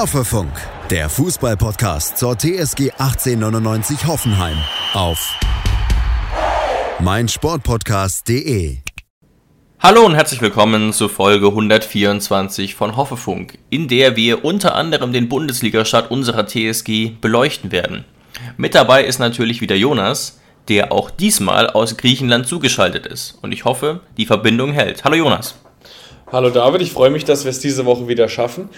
Hoffefunk, der Fußballpodcast zur TSG 1899 Hoffenheim auf meinsportpodcast.de. Hallo und herzlich willkommen zur Folge 124 von Hoffefunk, in der wir unter anderem den Bundesligastart unserer TSG beleuchten werden. Mit dabei ist natürlich wieder Jonas, der auch diesmal aus Griechenland zugeschaltet ist. Und ich hoffe, die Verbindung hält. Hallo Jonas. Hallo David, ich freue mich, dass wir es diese Woche wieder schaffen.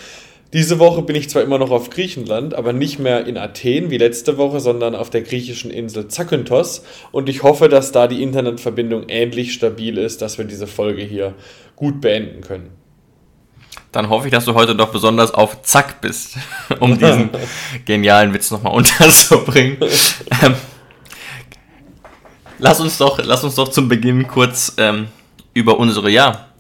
Diese Woche bin ich zwar immer noch auf Griechenland, aber nicht mehr in Athen wie letzte Woche, sondern auf der griechischen Insel Zakynthos. Und ich hoffe, dass da die Internetverbindung ähnlich stabil ist, dass wir diese Folge hier gut beenden können. Dann hoffe ich, dass du heute doch besonders auf Zack bist, um diesen genialen Witz nochmal unterzubringen. ähm, lass, uns doch, lass uns doch zum Beginn kurz ähm, über unsere, ja,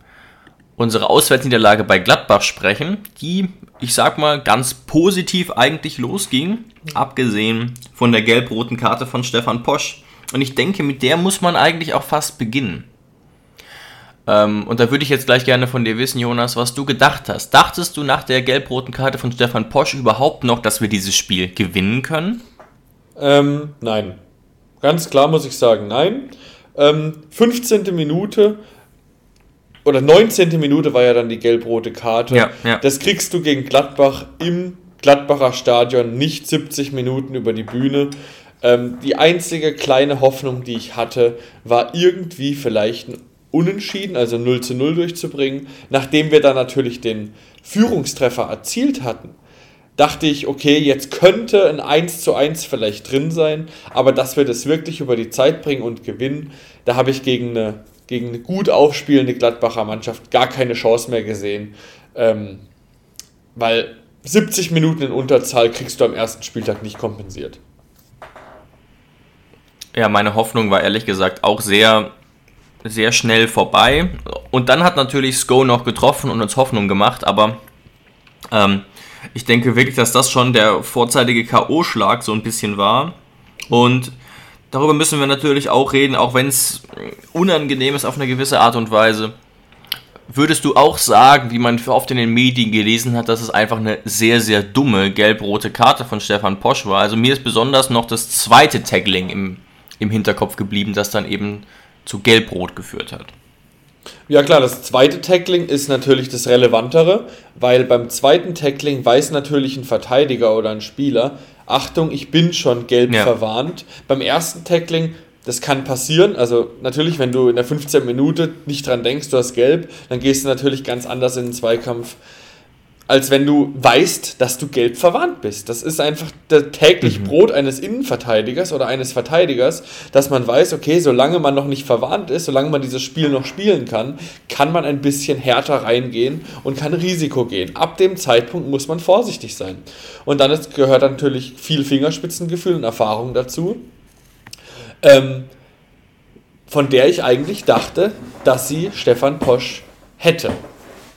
unsere Auswärtsniederlage bei Gladbach sprechen, die, ich sag mal, ganz positiv eigentlich losging, abgesehen von der gelb-roten Karte von Stefan Posch. Und ich denke, mit der muss man eigentlich auch fast beginnen. Ähm, und da würde ich jetzt gleich gerne von dir wissen, Jonas, was du gedacht hast. Dachtest du nach der gelb-roten Karte von Stefan Posch überhaupt noch, dass wir dieses Spiel gewinnen können? Ähm, nein. Ganz klar muss ich sagen, nein. Ähm, 15. Minute oder 19. Minute war ja dann die gelb-rote Karte. Ja, ja. Das kriegst du gegen Gladbach im Gladbacher Stadion nicht 70 Minuten über die Bühne. Ähm, die einzige kleine Hoffnung, die ich hatte, war irgendwie vielleicht ein Unentschieden, also 0 zu 0 durchzubringen. Nachdem wir dann natürlich den Führungstreffer erzielt hatten, dachte ich, okay, jetzt könnte ein 1 zu 1 vielleicht drin sein, aber dass wir das wirklich über die Zeit bringen und gewinnen, da habe ich gegen eine gegen eine gut aufspielende Gladbacher Mannschaft gar keine Chance mehr gesehen. Ähm, weil 70 Minuten in Unterzahl kriegst du am ersten Spieltag nicht kompensiert. Ja, meine Hoffnung war ehrlich gesagt auch sehr, sehr schnell vorbei. Und dann hat natürlich Sko noch getroffen und uns Hoffnung gemacht, aber ähm, ich denke wirklich, dass das schon der vorzeitige K.O.-Schlag so ein bisschen war. Und Darüber müssen wir natürlich auch reden, auch wenn es unangenehm ist auf eine gewisse Art und Weise. Würdest du auch sagen, wie man oft in den Medien gelesen hat, dass es einfach eine sehr, sehr dumme gelb-rote Karte von Stefan Posch war? Also mir ist besonders noch das zweite Taggling im, im Hinterkopf geblieben, das dann eben zu gelb-rot geführt hat. Ja klar, das zweite Tackling ist natürlich das Relevantere, weil beim zweiten Tackling weiß natürlich ein Verteidiger oder ein Spieler, Achtung, ich bin schon gelb ja. verwarnt. Beim ersten Tackling, das kann passieren. Also natürlich, wenn du in der 15 Minute nicht dran denkst, du hast gelb, dann gehst du natürlich ganz anders in den Zweikampf als wenn du weißt, dass du gelb verwandt bist. Das ist einfach das täglich mhm. Brot eines Innenverteidigers oder eines Verteidigers, dass man weiß, okay, solange man noch nicht verwandt ist, solange man dieses Spiel noch spielen kann, kann man ein bisschen härter reingehen und kann Risiko gehen. Ab dem Zeitpunkt muss man vorsichtig sein. Und dann ist, gehört natürlich viel Fingerspitzengefühl und Erfahrung dazu, ähm, von der ich eigentlich dachte, dass sie Stefan Posch hätte.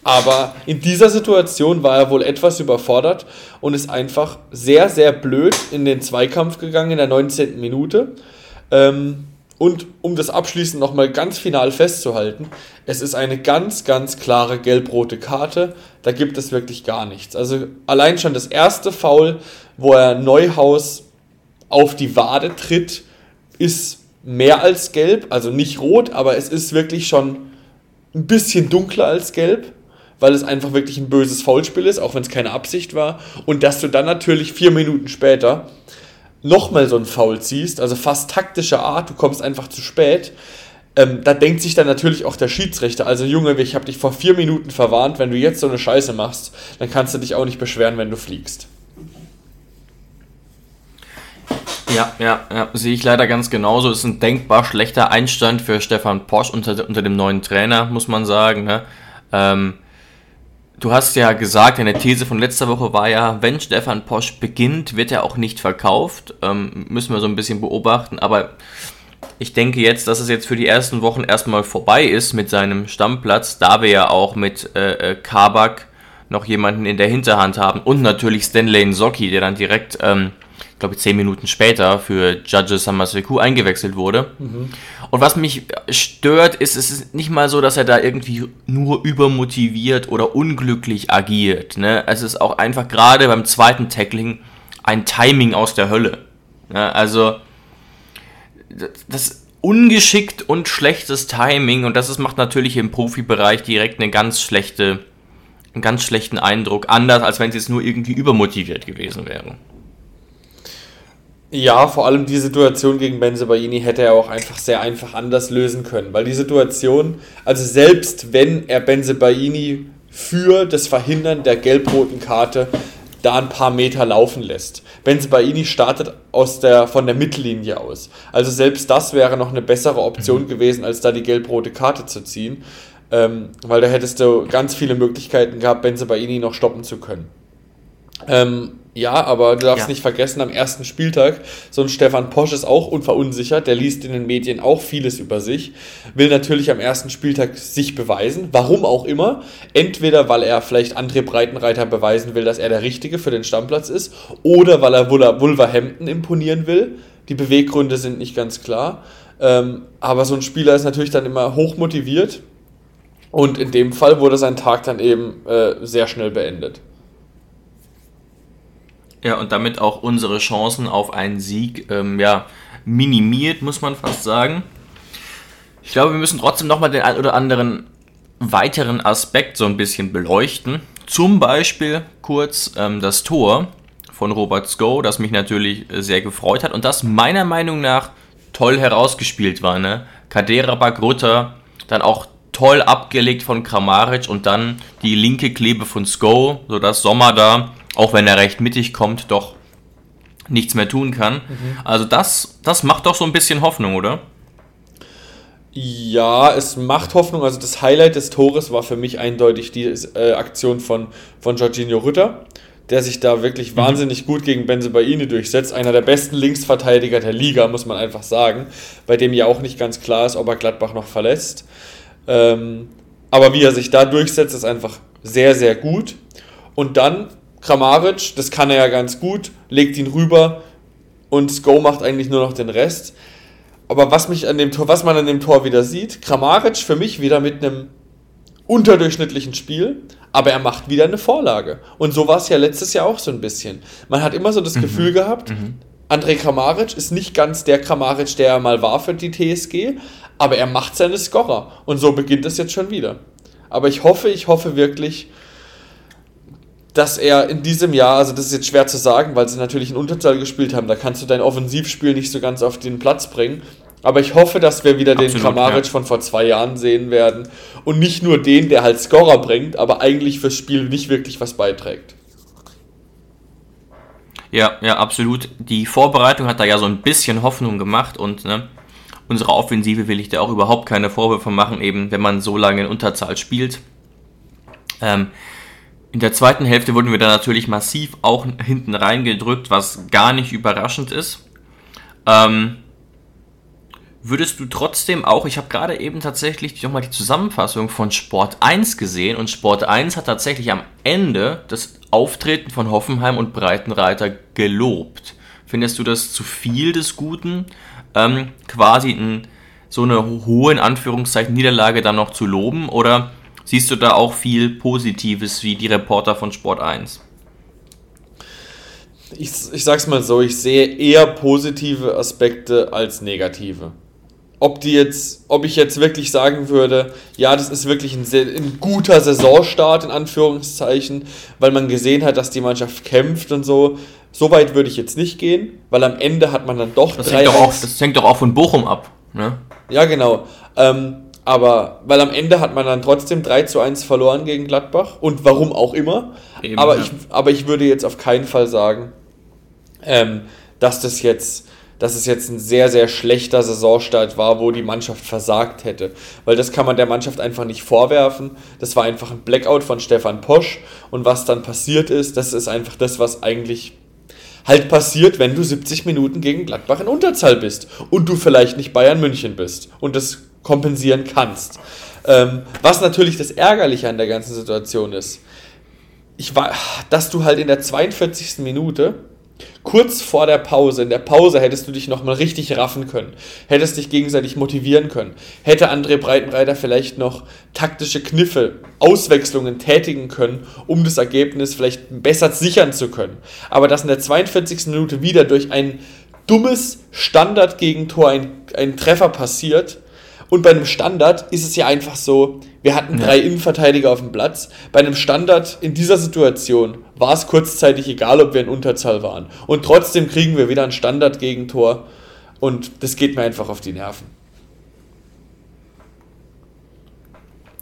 Aber in dieser Situation war er wohl etwas überfordert und ist einfach sehr, sehr blöd in den Zweikampf gegangen in der 19. Minute. Ähm, und um das abschließend nochmal ganz final festzuhalten, es ist eine ganz, ganz klare gelb-rote Karte. Da gibt es wirklich gar nichts. Also allein schon das erste Foul, wo er Neuhaus auf die Wade tritt, ist mehr als gelb. Also nicht rot, aber es ist wirklich schon ein bisschen dunkler als gelb weil es einfach wirklich ein böses Foulspiel ist, auch wenn es keine Absicht war. Und dass du dann natürlich vier Minuten später nochmal so ein Foul ziehst, also fast taktischer Art, du kommst einfach zu spät. Ähm, da denkt sich dann natürlich auch der Schiedsrichter, also Junge, ich habe dich vor vier Minuten verwarnt, wenn du jetzt so eine Scheiße machst, dann kannst du dich auch nicht beschweren, wenn du fliegst. Ja, ja, ja, sehe ich leider ganz genauso. Ist ein denkbar schlechter Einstand für Stefan Posch unter, unter dem neuen Trainer, muss man sagen. Ne? Ähm, Du hast ja gesagt, eine These von letzter Woche war ja, wenn Stefan Posch beginnt, wird er auch nicht verkauft. Ähm, müssen wir so ein bisschen beobachten. Aber ich denke jetzt, dass es jetzt für die ersten Wochen erstmal vorbei ist mit seinem Stammplatz, da wir ja auch mit äh, äh Kabak noch jemanden in der Hinterhand haben und natürlich Stanley Nsocki, der dann direkt ähm, glaube ich, zehn Minuten später für Judge Samaseku eingewechselt wurde. Mhm. Und was mich stört, ist, es ist nicht mal so, dass er da irgendwie nur übermotiviert oder unglücklich agiert. Ne? Es ist auch einfach gerade beim zweiten Tackling ein Timing aus der Hölle. Ne? Also, das ungeschickt und schlechtes Timing und das ist, macht natürlich im Profibereich direkt eine ganz schlechte, einen ganz schlechten Eindruck, anders als wenn sie jetzt nur irgendwie übermotiviert gewesen wären. Ja, vor allem die Situation gegen Benzebaini hätte er auch einfach sehr einfach anders lösen können, weil die Situation, also selbst wenn er Benzebaini für das Verhindern der gelb-roten Karte da ein paar Meter laufen lässt. Benzebaini startet aus der, von der Mittellinie aus. Also selbst das wäre noch eine bessere Option mhm. gewesen, als da die gelb-rote Karte zu ziehen, ähm, weil da hättest du ganz viele Möglichkeiten gehabt, Benzebaini noch stoppen zu können. Ähm, ja, aber du darfst ja. nicht vergessen, am ersten Spieltag, so ein Stefan Posch ist auch unverunsichert, der liest in den Medien auch vieles über sich, will natürlich am ersten Spieltag sich beweisen, warum auch immer. Entweder, weil er vielleicht André Breitenreiter beweisen will, dass er der Richtige für den Stammplatz ist, oder weil er Wolverhampton imponieren will. Die Beweggründe sind nicht ganz klar. Ähm, aber so ein Spieler ist natürlich dann immer hoch motiviert. Und in dem Fall wurde sein Tag dann eben äh, sehr schnell beendet. Ja, und damit auch unsere Chancen auf einen Sieg ähm, ja, minimiert, muss man fast sagen. Ich glaube, wir müssen trotzdem nochmal den ein oder anderen weiteren Aspekt so ein bisschen beleuchten. Zum Beispiel kurz ähm, das Tor von Robert Sko, das mich natürlich sehr gefreut hat und das meiner Meinung nach toll herausgespielt war. Ne? Kadera Bagrutter, dann auch toll abgelegt von Kramaric und dann die linke Klebe von Sko, sodass Sommer da auch wenn er recht mittig kommt, doch nichts mehr tun kann. Mhm. Also das, das macht doch so ein bisschen Hoffnung, oder? Ja, es macht Hoffnung. Also das Highlight des Tores war für mich eindeutig die äh, Aktion von, von Jorginho Rütter, der sich da wirklich mhm. wahnsinnig gut gegen Benzebaini durchsetzt. Einer der besten Linksverteidiger der Liga, muss man einfach sagen, bei dem ja auch nicht ganz klar ist, ob er Gladbach noch verlässt. Ähm, aber wie er sich da durchsetzt, ist einfach sehr, sehr gut. Und dann Kramaric, das kann er ja ganz gut, legt ihn rüber und Sko macht eigentlich nur noch den Rest. Aber was mich an dem Tor, was man an dem Tor wieder sieht, Kramaric für mich wieder mit einem unterdurchschnittlichen Spiel, aber er macht wieder eine Vorlage. Und so war es ja letztes Jahr auch so ein bisschen. Man hat immer so das mhm. Gefühl gehabt, mhm. André Kramaric ist nicht ganz der Kramaric, der er mal war für die TSG, aber er macht seine Scorer. Und so beginnt es jetzt schon wieder. Aber ich hoffe, ich hoffe wirklich, dass er in diesem Jahr, also das ist jetzt schwer zu sagen, weil sie natürlich in Unterzahl gespielt haben, da kannst du dein Offensivspiel nicht so ganz auf den Platz bringen. Aber ich hoffe, dass wir wieder Absolut, den Kramaric ja. von vor zwei Jahren sehen werden. Und nicht nur den, der halt Scorer bringt, aber eigentlich fürs Spiel nicht wirklich was beiträgt. Ja, ja, absolut. Die Vorbereitung hat da ja so ein bisschen Hoffnung gemacht und ne, unsere Offensive will ich da auch überhaupt keine Vorwürfe machen, eben wenn man so lange in Unterzahl spielt. Ähm, in der zweiten Hälfte wurden wir dann natürlich massiv auch hinten reingedrückt, was gar nicht überraschend ist. Ähm, würdest du trotzdem auch, ich habe gerade eben tatsächlich nochmal die Zusammenfassung von Sport 1 gesehen und Sport 1 hat tatsächlich am Ende das Auftreten von Hoffenheim und Breitenreiter gelobt. Findest du das zu viel des Guten, ähm, quasi in so eine hohe, in Anführungszeichen, Niederlage dann noch zu loben oder Siehst du da auch viel Positives wie die Reporter von Sport 1? Ich, ich sag's mal so, ich sehe eher positive Aspekte als negative. Ob, die jetzt, ob ich jetzt wirklich sagen würde, ja, das ist wirklich ein, sehr, ein guter Saisonstart, in Anführungszeichen, weil man gesehen hat, dass die Mannschaft kämpft und so. So weit würde ich jetzt nicht gehen, weil am Ende hat man dann doch das hängt doch auch, Das hängt doch auch von Bochum ab. Ne? Ja, genau. Ähm, aber, weil am Ende hat man dann trotzdem 3 zu 1 verloren gegen Gladbach und warum auch immer. Eben, aber, ja. ich, aber ich würde jetzt auf keinen Fall sagen, ähm, dass das jetzt dass es jetzt ein sehr, sehr schlechter Saisonstart war, wo die Mannschaft versagt hätte. Weil das kann man der Mannschaft einfach nicht vorwerfen. Das war einfach ein Blackout von Stefan Posch. Und was dann passiert ist, das ist einfach das, was eigentlich halt passiert, wenn du 70 Minuten gegen Gladbach in Unterzahl bist und du vielleicht nicht Bayern München bist. Und das kompensieren kannst. Ähm, was natürlich das Ärgerliche an der ganzen Situation ist, ich war, dass du halt in der 42. Minute kurz vor der Pause, in der Pause hättest du dich nochmal richtig raffen können, hättest dich gegenseitig motivieren können, hätte André Breitenreiter vielleicht noch taktische Kniffe, Auswechslungen tätigen können, um das Ergebnis vielleicht besser sichern zu können. Aber dass in der 42. Minute wieder durch ein dummes Standardgegentor ein, ein Treffer passiert, und bei einem Standard ist es ja einfach so, wir hatten drei ja. Innenverteidiger auf dem Platz. Bei einem Standard in dieser Situation war es kurzzeitig egal, ob wir in Unterzahl waren. Und trotzdem kriegen wir wieder ein Standard-Gegentor. Und das geht mir einfach auf die Nerven.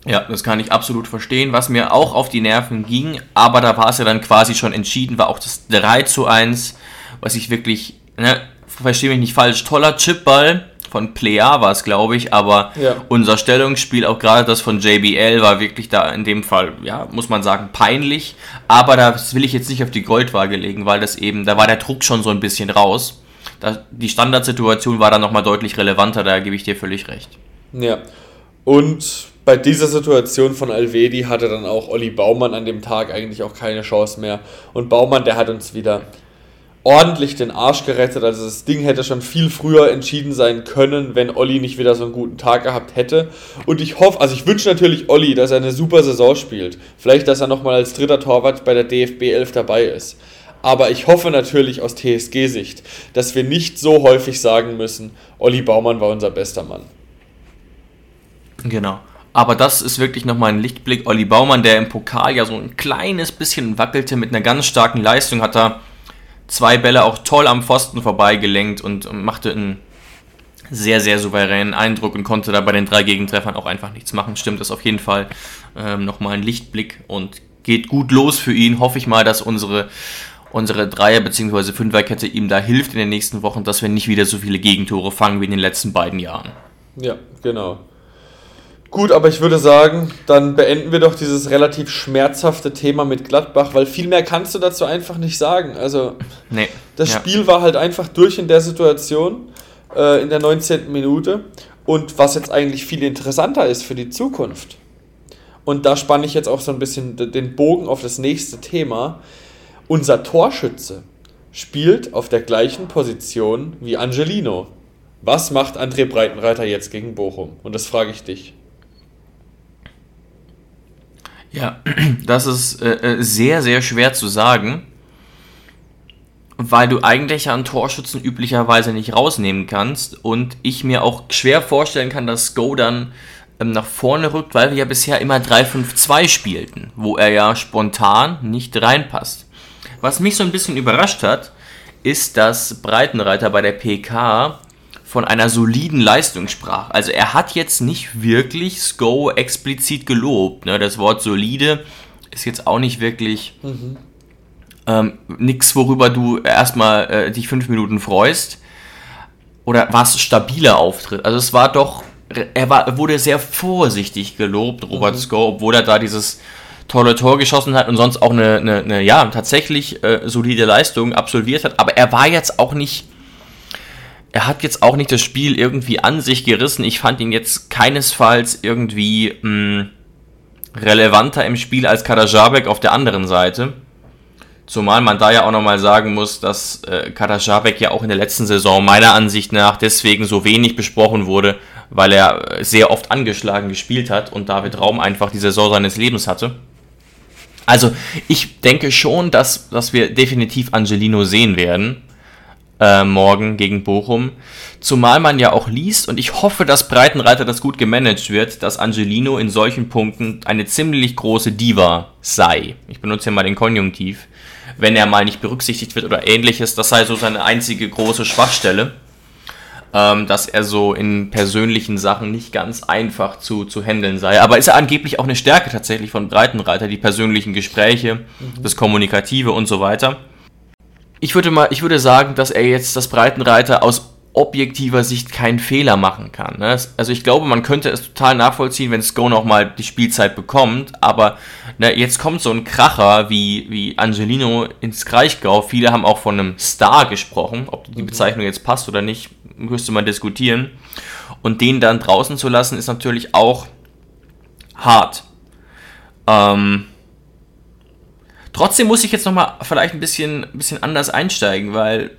Ja, das kann ich absolut verstehen. Was mir auch auf die Nerven ging, aber da war es ja dann quasi schon entschieden, war auch das 3 zu 1, was ich wirklich, ne, verstehe mich nicht falsch, toller Chipball von Plea war es, glaube ich, aber ja. unser Stellungsspiel, auch gerade das von JBL, war wirklich da in dem Fall, ja, muss man sagen, peinlich. Aber das will ich jetzt nicht auf die Goldwaage legen, weil das eben, da war der Druck schon so ein bisschen raus. Da, die Standardsituation war dann nochmal deutlich relevanter, da gebe ich dir völlig recht. Ja. Und bei dieser Situation von Alvedi hatte dann auch Olli Baumann an dem Tag eigentlich auch keine Chance mehr. Und Baumann, der hat uns wieder ordentlich den Arsch gerettet. Also das Ding hätte schon viel früher entschieden sein können, wenn Olli nicht wieder so einen guten Tag gehabt hätte. Und ich hoffe, also ich wünsche natürlich Olli, dass er eine super Saison spielt. Vielleicht, dass er nochmal als dritter Torwart bei der DFB 11 dabei ist. Aber ich hoffe natürlich aus TSG-Sicht, dass wir nicht so häufig sagen müssen, Olli Baumann war unser bester Mann. Genau. Aber das ist wirklich nochmal ein Lichtblick. Olli Baumann, der im Pokal ja so ein kleines bisschen wackelte mit einer ganz starken Leistung, hat er zwei Bälle auch toll am Pfosten vorbeigelenkt und machte einen sehr, sehr souveränen Eindruck und konnte da bei den drei Gegentreffern auch einfach nichts machen. Stimmt, das ist auf jeden Fall ähm, nochmal ein Lichtblick und geht gut los für ihn. Hoffe ich mal, dass unsere, unsere Dreier- bzw. Fünferkette ihm da hilft in den nächsten Wochen, dass wir nicht wieder so viele Gegentore fangen wie in den letzten beiden Jahren. Ja, genau. Gut, aber ich würde sagen, dann beenden wir doch dieses relativ schmerzhafte Thema mit Gladbach, weil viel mehr kannst du dazu einfach nicht sagen. Also, nee, das ja. Spiel war halt einfach durch in der Situation, äh, in der 19. Minute. Und was jetzt eigentlich viel interessanter ist für die Zukunft. Und da spanne ich jetzt auch so ein bisschen den Bogen auf das nächste Thema. Unser Torschütze spielt auf der gleichen Position wie Angelino. Was macht André Breitenreiter jetzt gegen Bochum? Und das frage ich dich. Ja, das ist äh, äh, sehr, sehr schwer zu sagen, weil du eigentlich einen Torschützen üblicherweise nicht rausnehmen kannst und ich mir auch schwer vorstellen kann, dass Go dann ähm, nach vorne rückt, weil wir ja bisher immer 3-5-2 spielten, wo er ja spontan nicht reinpasst. Was mich so ein bisschen überrascht hat, ist, dass Breitenreiter bei der PK von einer soliden Leistung sprach. Also er hat jetzt nicht wirklich Sko explizit gelobt. Ne? Das Wort solide ist jetzt auch nicht wirklich mhm. ähm, nichts, worüber du erstmal äh, dich fünf Minuten freust. Oder was stabiler Auftritt. Also es war doch, er war, wurde sehr vorsichtig gelobt, Robert mhm. Sko, obwohl er da dieses tolle Tor geschossen hat und sonst auch eine, eine, eine ja, tatsächlich äh, solide Leistung absolviert hat. Aber er war jetzt auch nicht er hat jetzt auch nicht das Spiel irgendwie an sich gerissen. Ich fand ihn jetzt keinesfalls irgendwie mh, hm, relevanter im Spiel als Kadajabek auf der anderen Seite. Zumal man da ja auch nochmal sagen muss, dass äh, Kadajabek ja auch in der letzten Saison meiner Ansicht nach deswegen so wenig besprochen wurde, weil er sehr oft angeschlagen gespielt hat und David Raum einfach die Saison seines Lebens hatte. Also ich denke schon, dass, dass wir definitiv Angelino sehen werden äh, morgen gegen Bochum. Zumal man ja auch liest, und ich hoffe, dass Breitenreiter das gut gemanagt wird, dass Angelino in solchen Punkten eine ziemlich große Diva sei. Ich benutze hier mal den Konjunktiv. Wenn er mal nicht berücksichtigt wird oder ähnliches, das sei so seine einzige große Schwachstelle. Ähm, dass er so in persönlichen Sachen nicht ganz einfach zu, zu handeln sei. Aber ist er angeblich auch eine Stärke tatsächlich von Breitenreiter, die persönlichen Gespräche, mhm. das Kommunikative und so weiter ich würde mal, ich würde sagen, dass er jetzt das Breitenreiter aus objektiver Sicht keinen Fehler machen kann. Ne? Also ich glaube, man könnte es total nachvollziehen, wenn Sko noch mal die Spielzeit bekommt, aber ne, jetzt kommt so ein Kracher wie, wie Angelino ins Kraichgau. Viele haben auch von einem Star gesprochen, ob die mhm. Bezeichnung jetzt passt oder nicht, müsste man diskutieren. Und den dann draußen zu lassen, ist natürlich auch hart. Ähm, Trotzdem muss ich jetzt nochmal vielleicht ein bisschen, ein bisschen anders einsteigen, weil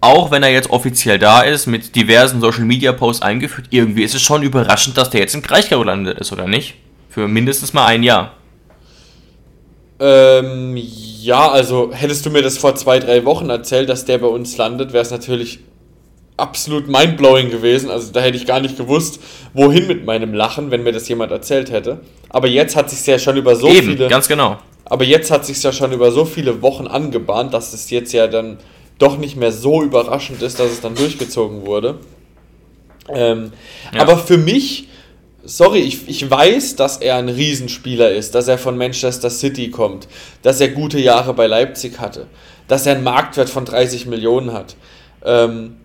auch wenn er jetzt offiziell da ist, mit diversen Social Media Posts eingeführt, irgendwie ist es schon überraschend, dass der jetzt in Kraichgau gelandet ist, oder nicht? Für mindestens mal ein Jahr. Ähm, ja, also hättest du mir das vor zwei, drei Wochen erzählt, dass der bei uns landet, wäre es natürlich absolut mindblowing gewesen. Also da hätte ich gar nicht gewusst, wohin mit meinem Lachen, wenn mir das jemand erzählt hätte. Aber jetzt hat sich ja schon über so Eben, viele. ganz genau. Aber jetzt hat sich ja schon über so viele Wochen angebahnt, dass es jetzt ja dann doch nicht mehr so überraschend ist, dass es dann durchgezogen wurde. Ähm, ja. Aber für mich, sorry, ich, ich weiß, dass er ein Riesenspieler ist, dass er von Manchester City kommt, dass er gute Jahre bei Leipzig hatte, dass er einen Marktwert von 30 Millionen hat. Ähm,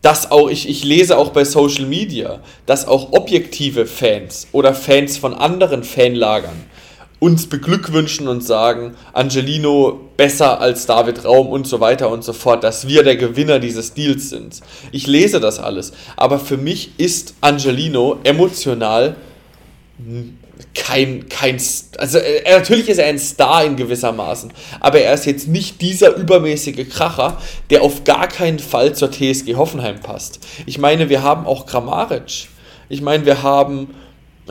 dass auch, ich, ich lese auch bei Social Media, dass auch objektive Fans oder Fans von anderen Fanlagern uns beglückwünschen und sagen, Angelino besser als David Raum und so weiter und so fort, dass wir der Gewinner dieses Deals sind. Ich lese das alles, aber für mich ist Angelino emotional kein, kein, also er, äh, natürlich ist er ein Star in gewissermaßen, aber er ist jetzt nicht dieser übermäßige Kracher, der auf gar keinen Fall zur TSG Hoffenheim passt. Ich meine, wir haben auch Kramaric. Ich meine, wir haben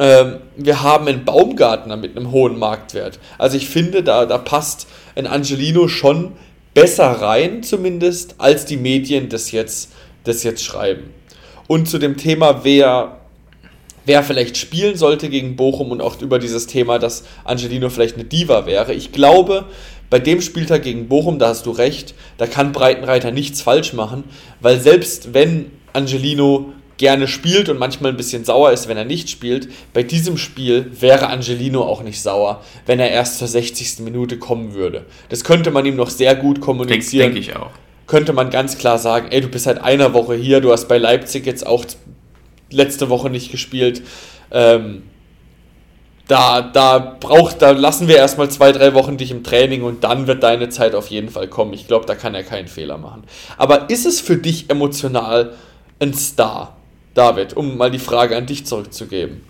wir haben einen Baumgartner mit einem hohen Marktwert. Also ich finde, da, da passt ein Angelino schon besser rein, zumindest, als die Medien das jetzt, das jetzt schreiben. Und zu dem Thema, wer, wer vielleicht spielen sollte gegen Bochum und auch über dieses Thema, dass Angelino vielleicht eine Diva wäre. Ich glaube, bei dem Spieltag gegen Bochum, da hast du recht, da kann Breitenreiter nichts falsch machen, weil selbst wenn Angelino gerne spielt und manchmal ein bisschen sauer ist, wenn er nicht spielt. Bei diesem Spiel wäre Angelino auch nicht sauer, wenn er erst zur 60. Minute kommen würde. Das könnte man ihm noch sehr gut kommunizieren. Denke ich auch. Könnte man ganz klar sagen, ey, du bist seit einer Woche hier, du hast bei Leipzig jetzt auch letzte Woche nicht gespielt. Ähm, da, da braucht, da lassen wir erstmal zwei, drei Wochen dich im Training und dann wird deine Zeit auf jeden Fall kommen. Ich glaube, da kann er keinen Fehler machen. Aber ist es für dich emotional ein Star? David, um mal die Frage an dich zurückzugeben.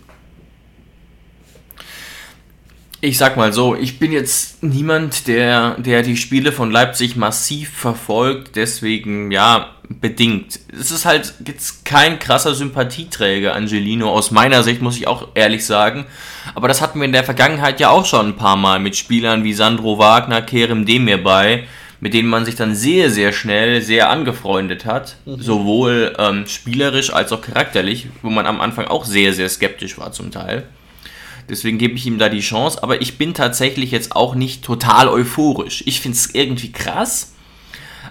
Ich sag mal so, ich bin jetzt niemand, der, der die Spiele von Leipzig massiv verfolgt, deswegen ja, bedingt. Es ist halt jetzt kein krasser Sympathieträger, Angelino, aus meiner Sicht, muss ich auch ehrlich sagen. Aber das hatten wir in der Vergangenheit ja auch schon ein paar Mal mit Spielern wie Sandro Wagner, Kerem Demir bei, mit denen man sich dann sehr, sehr schnell sehr angefreundet hat. Mhm. Sowohl ähm, spielerisch als auch charakterlich, wo man am Anfang auch sehr, sehr skeptisch war zum Teil. Deswegen gebe ich ihm da die Chance. Aber ich bin tatsächlich jetzt auch nicht total euphorisch. Ich finde es irgendwie krass.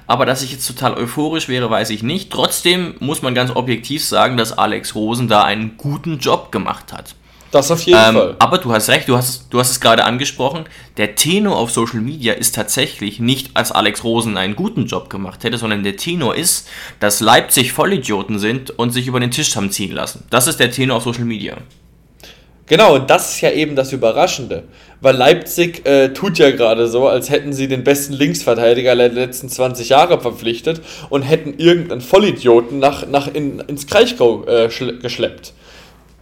Aber dass ich jetzt total euphorisch wäre, weiß ich nicht. Trotzdem muss man ganz objektiv sagen, dass Alex Rosen da einen guten Job gemacht hat. Das auf jeden ähm, Fall. Aber du hast recht, du hast, du hast es gerade angesprochen. Der Tenor auf Social Media ist tatsächlich nicht, als Alex Rosen einen guten Job gemacht hätte, sondern der Tenor ist, dass Leipzig Vollidioten sind und sich über den Tisch haben ziehen lassen. Das ist der Tenor auf Social Media. Genau, und das ist ja eben das Überraschende. Weil Leipzig äh, tut ja gerade so, als hätten sie den besten Linksverteidiger der letzten 20 Jahre verpflichtet und hätten irgendeinen Vollidioten nach, nach in, ins Kraichgau äh, geschleppt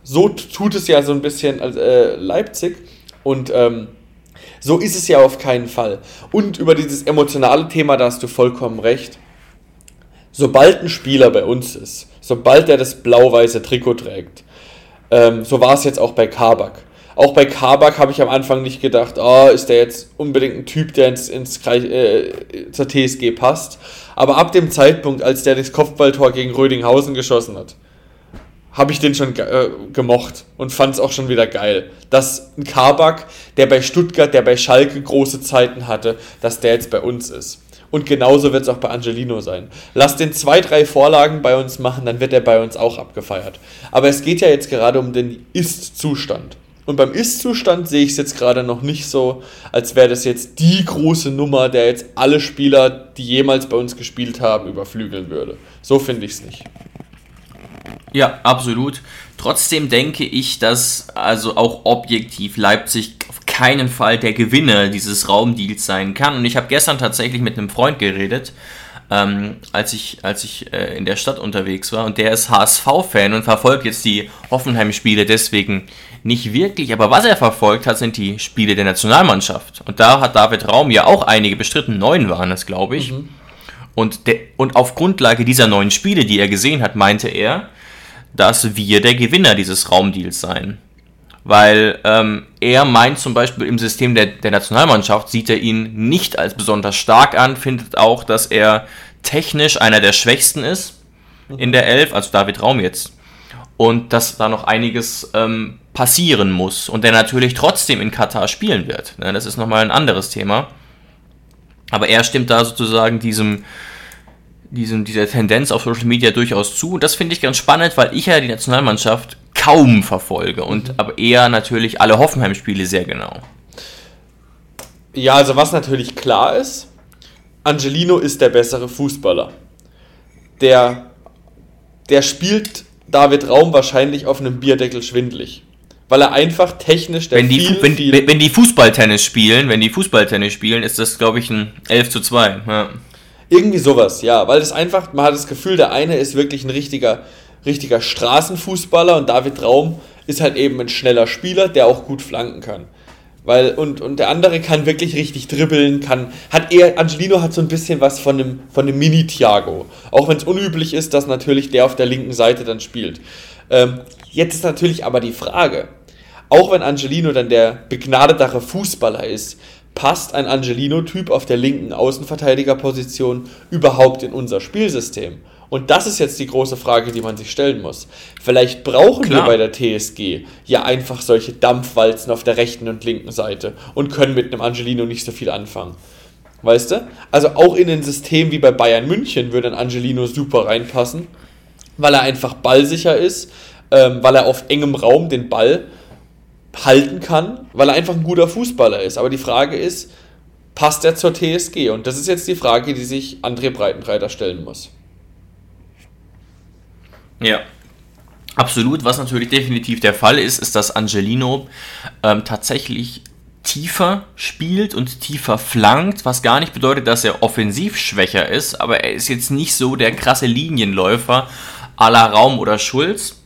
so tut es ja so ein bisschen äh, Leipzig und ähm, so ist es ja auf keinen Fall. Und über dieses emotionale Thema, da hast du vollkommen recht. Sobald ein Spieler bei uns ist, sobald er das blau-weiße Trikot trägt, ähm, so war es jetzt auch bei Kabak. Auch bei Kabak habe ich am Anfang nicht gedacht, oh, ist der jetzt unbedingt ein Typ, der ins, ins äh, zur TSG passt. Aber ab dem Zeitpunkt, als der das Kopfballtor gegen Rödinghausen geschossen hat, habe ich den schon äh, gemocht und fand es auch schon wieder geil. Dass ein Kabak, der bei Stuttgart, der bei Schalke große Zeiten hatte, dass der jetzt bei uns ist. Und genauso wird es auch bei Angelino sein. Lass den zwei, drei Vorlagen bei uns machen, dann wird er bei uns auch abgefeiert. Aber es geht ja jetzt gerade um den Ist-Zustand. Und beim Ist-Zustand sehe ich es jetzt gerade noch nicht so, als wäre das jetzt die große Nummer, der jetzt alle Spieler, die jemals bei uns gespielt haben, überflügeln würde. So finde ich es nicht. Ja, absolut. Trotzdem denke ich, dass also auch objektiv Leipzig auf keinen Fall der Gewinner dieses Raumdeals sein kann. Und ich habe gestern tatsächlich mit einem Freund geredet, ähm, als ich, als ich äh, in der Stadt unterwegs war. Und der ist HSV-Fan und verfolgt jetzt die Hoffenheim-Spiele deswegen nicht wirklich. Aber was er verfolgt hat, sind die Spiele der Nationalmannschaft. Und da hat David Raum ja auch einige bestritten. Neun waren es, glaube ich. Mhm. Und, der, und auf Grundlage dieser neuen Spiele, die er gesehen hat, meinte er, dass wir der Gewinner dieses Raumdeals seien. Weil ähm, er meint zum Beispiel im System der, der Nationalmannschaft sieht er ihn nicht als besonders stark an, findet auch, dass er technisch einer der schwächsten ist in der Elf, also David Raum jetzt. Und dass da noch einiges ähm, passieren muss und der natürlich trotzdem in Katar spielen wird. Ne, das ist nochmal ein anderes Thema. Aber er stimmt da sozusagen diesem, diesem, dieser Tendenz auf Social Media durchaus zu. Und das finde ich ganz spannend, weil ich ja die Nationalmannschaft kaum verfolge und mhm. aber eher natürlich alle Hoffenheim-Spiele sehr genau. Ja, also was natürlich klar ist, Angelino ist der bessere Fußballer. Der, der spielt David Raum wahrscheinlich auf einem Bierdeckel schwindlig. Weil er einfach technisch der wenn die, viel, wenn, viel wenn die Fußballtennis spielen, wenn die Fußballtennis spielen, ist das, glaube ich, ein 11 zu 2. Ja. Irgendwie sowas, ja, weil es einfach, man hat das Gefühl, der eine ist wirklich ein richtiger, richtiger Straßenfußballer und David Raum ist halt eben ein schneller Spieler, der auch gut flanken kann. Weil, und, und der andere kann wirklich richtig dribbeln, kann, hat eher, Angelino hat so ein bisschen was von einem, von einem Mini-Thiago. Auch wenn es unüblich ist, dass natürlich der auf der linken Seite dann spielt. Ähm, jetzt ist natürlich aber die Frage, auch wenn Angelino dann der begnadetere Fußballer ist, passt ein Angelino-Typ auf der linken Außenverteidigerposition überhaupt in unser Spielsystem? Und das ist jetzt die große Frage, die man sich stellen muss. Vielleicht brauchen Klar. wir bei der TSG ja einfach solche Dampfwalzen auf der rechten und linken Seite und können mit einem Angelino nicht so viel anfangen. Weißt du? Also auch in ein System wie bei Bayern München würde ein Angelino super reinpassen, weil er einfach ballsicher ist, ähm, weil er auf engem Raum den Ball halten kann, weil er einfach ein guter Fußballer ist. Aber die Frage ist, passt er zur TSG? Und das ist jetzt die Frage, die sich André Breitenreiter stellen muss. Ja, absolut. Was natürlich definitiv der Fall ist, ist, dass Angelino ähm, tatsächlich tiefer spielt und tiefer flankt, was gar nicht bedeutet, dass er offensiv schwächer ist, aber er ist jetzt nicht so der krasse Linienläufer à la Raum oder Schulz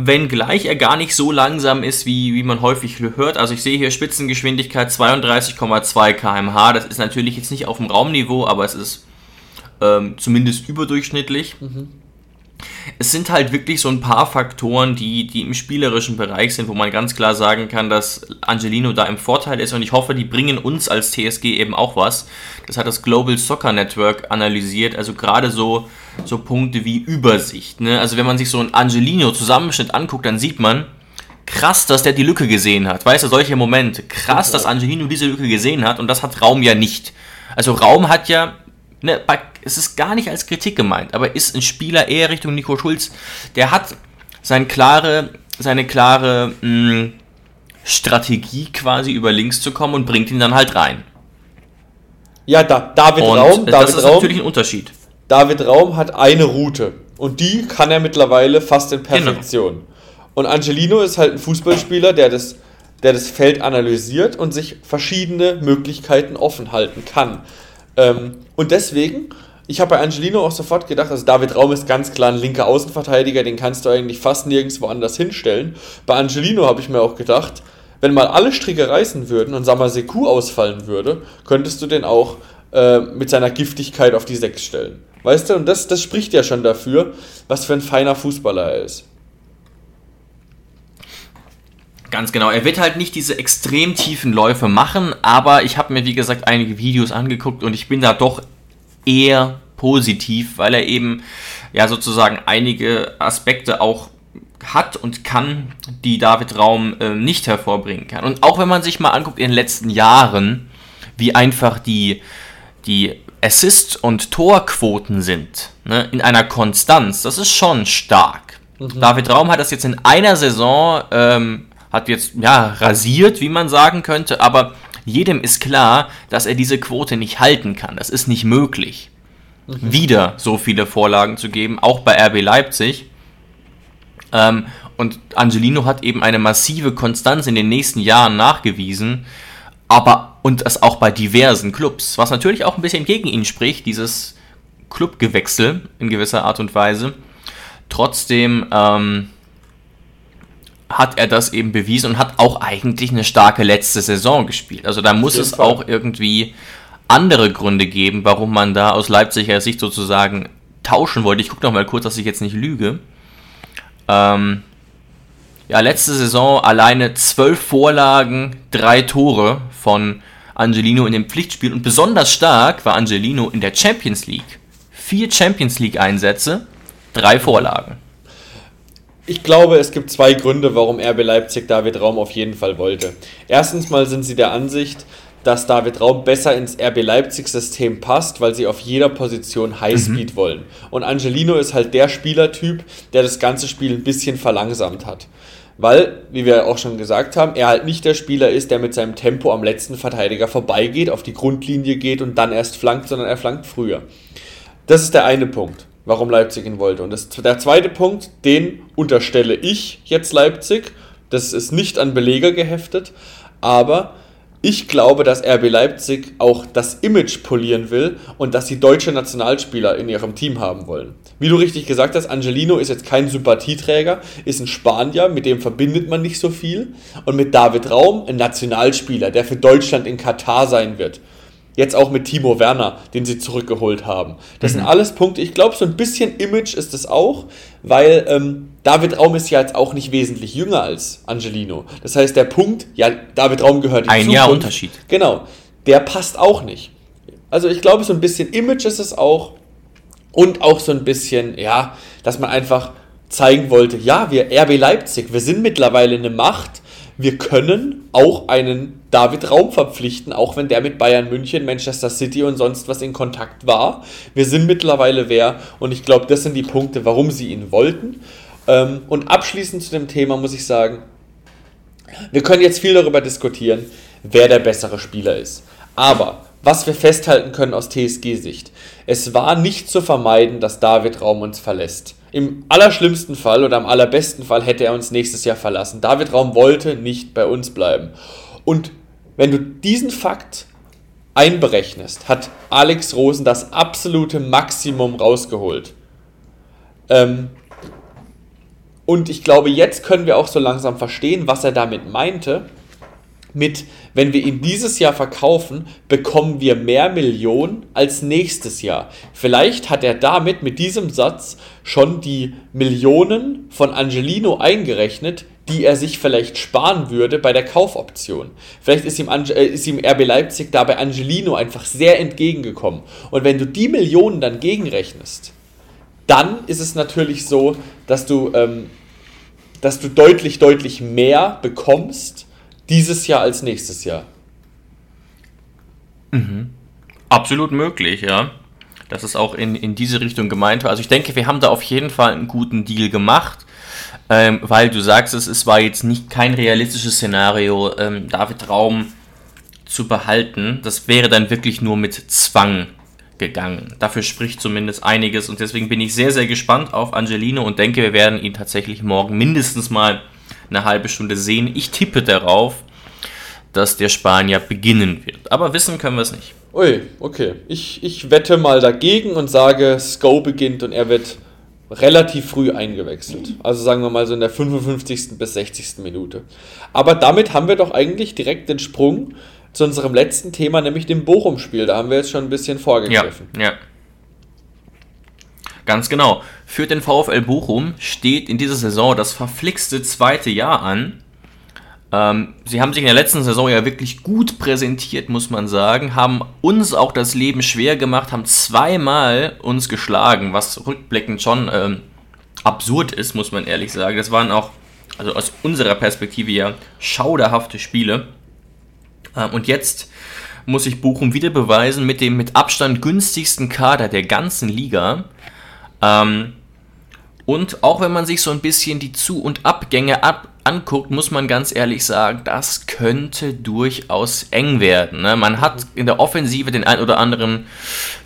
wenngleich er gar nicht so langsam ist, wie, wie man häufig hört. Also ich sehe hier Spitzengeschwindigkeit 32,2 km/h. Das ist natürlich jetzt nicht auf dem Raumniveau, aber es ist ähm, zumindest überdurchschnittlich. Mhm. Es sind halt wirklich so ein paar Faktoren, die, die im spielerischen Bereich sind, wo man ganz klar sagen kann, dass Angelino da im Vorteil ist und ich hoffe, die bringen uns als TSG eben auch was. Das hat das Global Soccer Network analysiert, also gerade so, so Punkte wie Übersicht. Ne? Also wenn man sich so einen Angelino-Zusammenschnitt anguckt, dann sieht man, krass, dass der die Lücke gesehen hat. Weißt du, solche Momente. Krass, dass Angelino diese Lücke gesehen hat und das hat Raum ja nicht. Also Raum hat ja ne, bei, es ist gar nicht als Kritik gemeint, aber ist ein Spieler eher Richtung Nico Schulz, der hat seine klare, seine klare mh, mm, Strategie quasi über links zu kommen und bringt ihn dann halt rein. Ja, da, David und Raum, David das ist Raum, natürlich ein Unterschied. David Raum hat eine Route und die kann er mittlerweile fast in genau. Perfektion. Genau. Und Angelino ist halt ein Fußballspieler, der das, der das Feld analysiert und sich verschiedene Möglichkeiten offen halten kann. Ähm, und deswegen, ich habe bei Angelino auch sofort gedacht, also David Raum ist ganz klar ein linker Außenverteidiger, den kannst du eigentlich fast nirgendwo anders hinstellen. Bei Angelino habe ich mir auch gedacht, wenn mal alle Stricke reißen würden und Samaseku ausfallen würde, könntest du den auch äh, mit seiner Giftigkeit auf die Sechs stellen. Weißt du, und das, das spricht ja schon dafür, was für ein feiner Fußballer er ist. Ganz genau. Er wird halt nicht diese extrem tiefen Läufe machen, aber ich habe mir, wie gesagt, einige Videos angeguckt und ich bin da doch eher positiv, weil er eben ja sozusagen einige Aspekte auch hat und kann, die David Raum äh, nicht hervorbringen kann. Und auch wenn man sich mal anguckt in den letzten Jahren, wie einfach die, die Assist- und Torquoten sind, ne, in einer Konstanz, das ist schon stark. Mhm. David Raum hat das jetzt in einer Saison ähm, hat jetzt, ja, rasiert, wie man sagen könnte, aber jedem ist klar, dass er diese Quote nicht halten kann. Das ist nicht möglich, mhm. wieder so viele Vorlagen zu geben, auch bei RB Leipzig. Ähm, und Angelino hat eben eine massive Konstanz in den nächsten Jahren nachgewiesen. Aber Und das auch bei diversen Clubs, was natürlich auch ein bisschen gegen ihn spricht, dieses Clubgewechsel in gewisser Art und Weise. Trotzdem ähm, hat er das eben bewiesen und hat auch eigentlich eine starke letzte Saison gespielt. Also da muss es Fall. auch irgendwie andere Gründe geben, warum man da aus Leipziger Sicht sozusagen tauschen wollte. Ich gucke noch mal kurz, dass ich jetzt nicht lüge. Ähm, ja, letzte Saison alleine zwölf Vorlagen, drei Tore von Angelino in dem Pflichtspiel und besonders stark war Angelino in der Champions League. Vier Champions League Einsätze, drei Vorlagen. Ich glaube, es gibt zwei Gründe, warum RB Leipzig David Raum auf jeden Fall wollte. Erstens mal sind sie der Ansicht, dass David Raum besser ins RB Leipzig-System passt, weil sie auf jeder Position Highspeed mhm. wollen. Und Angelino ist halt der Spielertyp, der das ganze Spiel ein bisschen verlangsamt hat. Weil, wie wir auch schon gesagt haben, er halt nicht der Spieler ist, der mit seinem Tempo am letzten Verteidiger vorbeigeht, auf die Grundlinie geht und dann erst flankt, sondern er flankt früher. Das ist der eine Punkt warum Leipzig ihn wollte. Und das, der zweite Punkt, den unterstelle ich jetzt Leipzig. Das ist nicht an Beleger geheftet, aber ich glaube, dass RB Leipzig auch das Image polieren will und dass sie deutsche Nationalspieler in ihrem Team haben wollen. Wie du richtig gesagt hast, Angelino ist jetzt kein Sympathieträger, ist ein Spanier, mit dem verbindet man nicht so viel. Und mit David Raum, ein Nationalspieler, der für Deutschland in Katar sein wird. Jetzt auch mit Timo Werner, den sie zurückgeholt haben. Das mhm. sind alles Punkte. Ich glaube, so ein bisschen Image ist es auch, weil ähm, David Raum ist ja jetzt auch nicht wesentlich jünger als Angelino. Das heißt, der Punkt, ja, David Raum gehört in Ein Zukunft, Jahr Unterschied. Genau, der passt auch nicht. Also ich glaube, so ein bisschen Image ist es auch. Und auch so ein bisschen, ja, dass man einfach zeigen wollte, ja, wir RB Leipzig, wir sind mittlerweile eine Macht, wir können auch einen David Raum verpflichten, auch wenn der mit Bayern München, Manchester City und sonst was in Kontakt war. Wir sind mittlerweile wer und ich glaube, das sind die Punkte, warum sie ihn wollten. Ähm, und abschließend zu dem Thema muss ich sagen, wir können jetzt viel darüber diskutieren, wer der bessere Spieler ist. Aber was wir festhalten können aus TSG-Sicht, es war nicht zu vermeiden, dass David Raum uns verlässt. Im allerschlimmsten Fall oder am allerbesten Fall hätte er uns nächstes Jahr verlassen. David Raum wollte nicht bei uns bleiben. Und wenn du diesen Fakt einberechnest, hat Alex Rosen das absolute Maximum rausgeholt. Ähm, und ich glaube, jetzt können wir auch so langsam verstehen, was er damit meinte mit, wenn wir ihn dieses Jahr verkaufen, bekommen wir mehr Millionen als nächstes Jahr. Vielleicht hat er damit mit diesem Satz schon die Millionen von Angelino eingerechnet, die er sich vielleicht sparen würde bei der Kaufoption. Vielleicht ist ihm, Ange äh, ist ihm RB Leipzig da bei Angelino einfach sehr entgegengekommen. Und wenn du die Millionen dann gegenrechnest, dann ist es natürlich so, dass du, ähm, dass du deutlich, deutlich mehr bekommst dieses Jahr als nächstes Jahr. Mhm. Absolut möglich, ja. Dass es auch in, in diese Richtung gemeint war. Also ich denke, wir haben da auf jeden Fall einen guten Deal gemacht, ähm, weil du sagst, es, es war jetzt nicht kein realistisches Szenario, ähm, David Raum zu behalten. Das wäre dann wirklich nur mit Zwang gegangen. Dafür spricht zumindest einiges und deswegen bin ich sehr, sehr gespannt auf Angelino und denke, wir werden ihn tatsächlich morgen mindestens mal eine halbe Stunde sehen. Ich tippe darauf, dass der Spanier beginnen wird. Aber wissen können wir es nicht. Ui, okay. Ich, ich wette mal dagegen und sage, Sko beginnt und er wird relativ früh eingewechselt. Also sagen wir mal so in der 55. bis 60. Minute. Aber damit haben wir doch eigentlich direkt den Sprung zu unserem letzten Thema, nämlich dem Bochum-Spiel. Da haben wir jetzt schon ein bisschen vorgegriffen. Ja, ja. Ganz genau. Für den VfL Bochum steht in dieser Saison das verflixte zweite Jahr an. Ähm, sie haben sich in der letzten Saison ja wirklich gut präsentiert, muss man sagen, haben uns auch das Leben schwer gemacht, haben zweimal uns geschlagen, was rückblickend schon ähm, absurd ist, muss man ehrlich sagen. Das waren auch, also aus unserer Perspektive ja, schauderhafte Spiele. Ähm, und jetzt muss sich Bochum wieder beweisen mit dem mit Abstand günstigsten Kader der ganzen Liga. Ähm, und auch wenn man sich so ein bisschen die Zu- und Abgänge ab anguckt, muss man ganz ehrlich sagen, das könnte durchaus eng werden. Ne? Man hat in der Offensive den ein oder anderen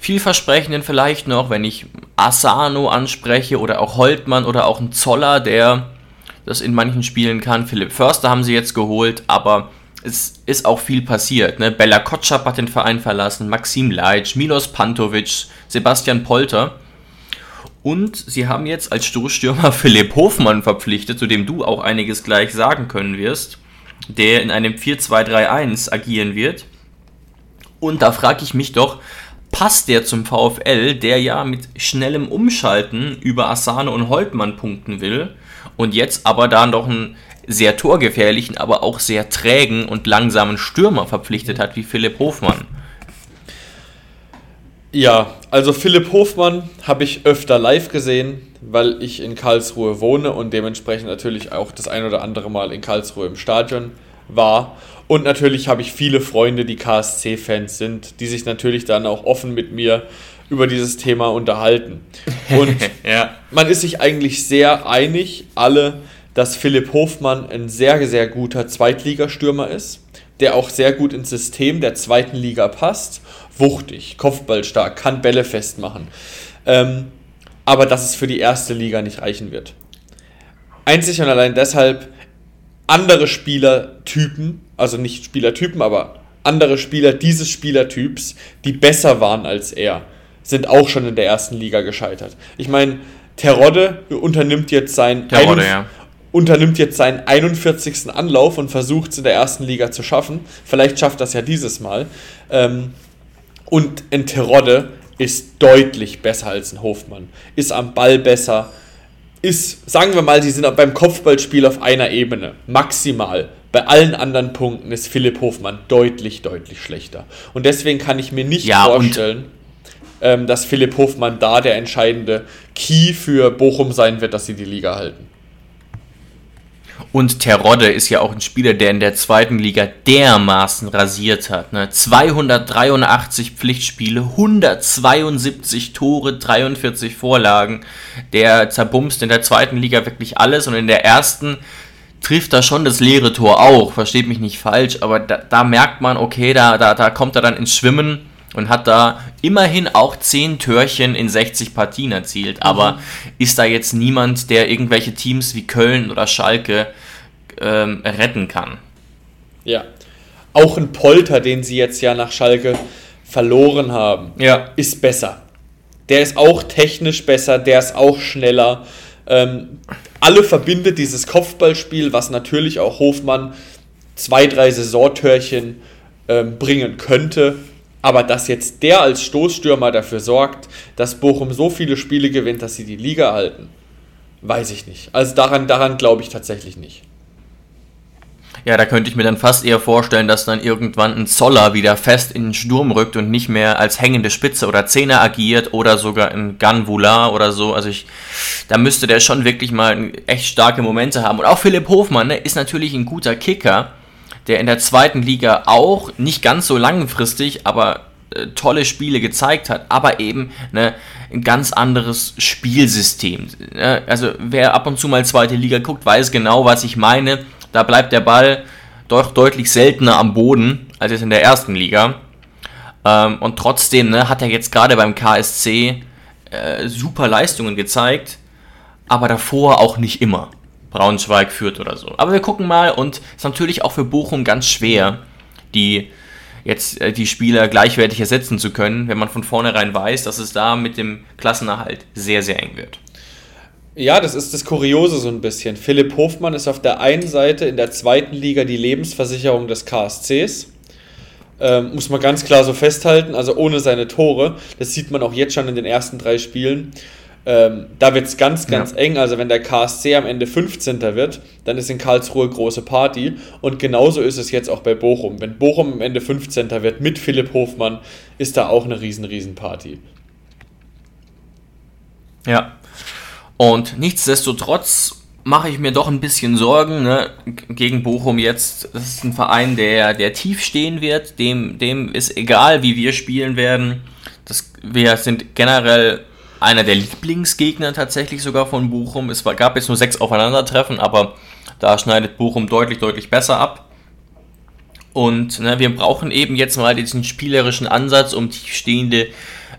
vielversprechenden vielleicht noch, wenn ich Asano anspreche oder auch Holtmann oder auch ein Zoller, der das in manchen Spielen kann. Philipp Förster haben sie jetzt geholt, aber es ist auch viel passiert. Ne? Bella Kotschap hat den Verein verlassen, Maxim Leitsch, Milos Pantovic, Sebastian Polter. Und sie haben jetzt als Stoßstürmer Philipp Hofmann verpflichtet, zu dem du auch einiges gleich sagen können wirst, der in einem 4-2-3-1 agieren wird. Und da frage ich mich doch, passt der zum VfL, der ja mit schnellem Umschalten über Asane und Holtmann punkten will und jetzt aber da noch einen sehr torgefährlichen, aber auch sehr trägen und langsamen Stürmer verpflichtet hat wie Philipp Hofmann? Ja, also Philipp Hofmann habe ich öfter live gesehen, weil ich in Karlsruhe wohne und dementsprechend natürlich auch das ein oder andere Mal in Karlsruhe im Stadion war. Und natürlich habe ich viele Freunde, die KSC-Fans sind, die sich natürlich dann auch offen mit mir über dieses Thema unterhalten. Und ja. man ist sich eigentlich sehr einig, alle, dass Philipp Hofmann ein sehr, sehr guter Zweitligastürmer ist, der auch sehr gut ins System der zweiten Liga passt wuchtig, kopfballstark, kann Bälle festmachen. Ähm, aber dass es für die erste Liga nicht reichen wird. Einzig und allein deshalb andere Spielertypen, also nicht Spielertypen, aber andere Spieler dieses Spielertyps, die besser waren als er, sind auch schon in der ersten Liga gescheitert. Ich meine, Terodde unternimmt jetzt sein Terodde, ja. Unternimmt jetzt seinen 41. Anlauf und versucht es in der ersten Liga zu schaffen. Vielleicht schafft das ja dieses Mal. Ähm, und ein Terodde ist deutlich besser als ein Hofmann. Ist am Ball besser. Ist, sagen wir mal, sie sind beim Kopfballspiel auf einer Ebene. Maximal. Bei allen anderen Punkten ist Philipp Hofmann deutlich, deutlich schlechter. Und deswegen kann ich mir nicht ja, vorstellen, ähm, dass Philipp Hofmann da der entscheidende Key für Bochum sein wird, dass sie die Liga halten. Und Terodde ist ja auch ein Spieler, der in der zweiten Liga dermaßen rasiert hat. Ne? 283 Pflichtspiele, 172 Tore, 43 Vorlagen. Der zerbumst in der zweiten Liga wirklich alles und in der ersten trifft er schon das leere Tor auch. Versteht mich nicht falsch, aber da, da merkt man, okay, da, da, da kommt er dann ins Schwimmen und hat da immerhin auch 10 Törchen in 60 Partien erzielt. Mhm. Aber ist da jetzt niemand, der irgendwelche Teams wie Köln oder Schalke ähm, retten kann? Ja. Auch ein Polter, den sie jetzt ja nach Schalke verloren haben, ja. ist besser. Der ist auch technisch besser, der ist auch schneller. Ähm, alle verbindet dieses Kopfballspiel, was natürlich auch Hofmann zwei, drei Saisontörchen ähm, bringen könnte. Aber dass jetzt der als Stoßstürmer dafür sorgt, dass Bochum so viele Spiele gewinnt, dass sie die Liga halten, weiß ich nicht. Also daran, daran glaube ich tatsächlich nicht. Ja, da könnte ich mir dann fast eher vorstellen, dass dann irgendwann ein Zoller wieder fest in den Sturm rückt und nicht mehr als hängende Spitze oder Zehner agiert oder sogar ein Ganvula oder so. Also ich, da müsste der schon wirklich mal echt starke Momente haben. Und auch Philipp Hofmann ne, ist natürlich ein guter Kicker der in der zweiten Liga auch nicht ganz so langfristig, aber äh, tolle Spiele gezeigt hat, aber eben ne, ein ganz anderes Spielsystem. Ne? Also wer ab und zu mal zweite Liga guckt, weiß genau, was ich meine. Da bleibt der Ball doch deutlich seltener am Boden als jetzt in der ersten Liga. Ähm, und trotzdem ne, hat er jetzt gerade beim KSC äh, super Leistungen gezeigt, aber davor auch nicht immer. Braunschweig führt oder so. Aber wir gucken mal und es ist natürlich auch für Bochum ganz schwer, die jetzt äh, die Spieler gleichwertig ersetzen zu können, wenn man von vornherein weiß, dass es da mit dem Klassenerhalt sehr, sehr eng wird. Ja, das ist das Kuriose so ein bisschen. Philipp Hofmann ist auf der einen Seite in der zweiten Liga die Lebensversicherung des KSCs. Ähm, muss man ganz klar so festhalten, also ohne seine Tore. Das sieht man auch jetzt schon in den ersten drei Spielen. Ähm, da wird es ganz, ganz ja. eng. Also wenn der KSC am Ende 15. wird, dann ist in Karlsruhe große Party. Und genauso ist es jetzt auch bei Bochum. Wenn Bochum am Ende 15. wird mit Philipp Hofmann, ist da auch eine riesen, riesen Party. Ja. Und nichtsdestotrotz mache ich mir doch ein bisschen Sorgen ne? gegen Bochum jetzt. Das ist ein Verein, der, der tief stehen wird. Dem, dem ist egal, wie wir spielen werden. Das, wir sind generell einer der Lieblingsgegner tatsächlich sogar von Bochum. Es gab jetzt nur sechs Aufeinandertreffen, aber da schneidet Bochum deutlich, deutlich besser ab. Und ne, wir brauchen eben jetzt mal diesen spielerischen Ansatz, um tiefstehende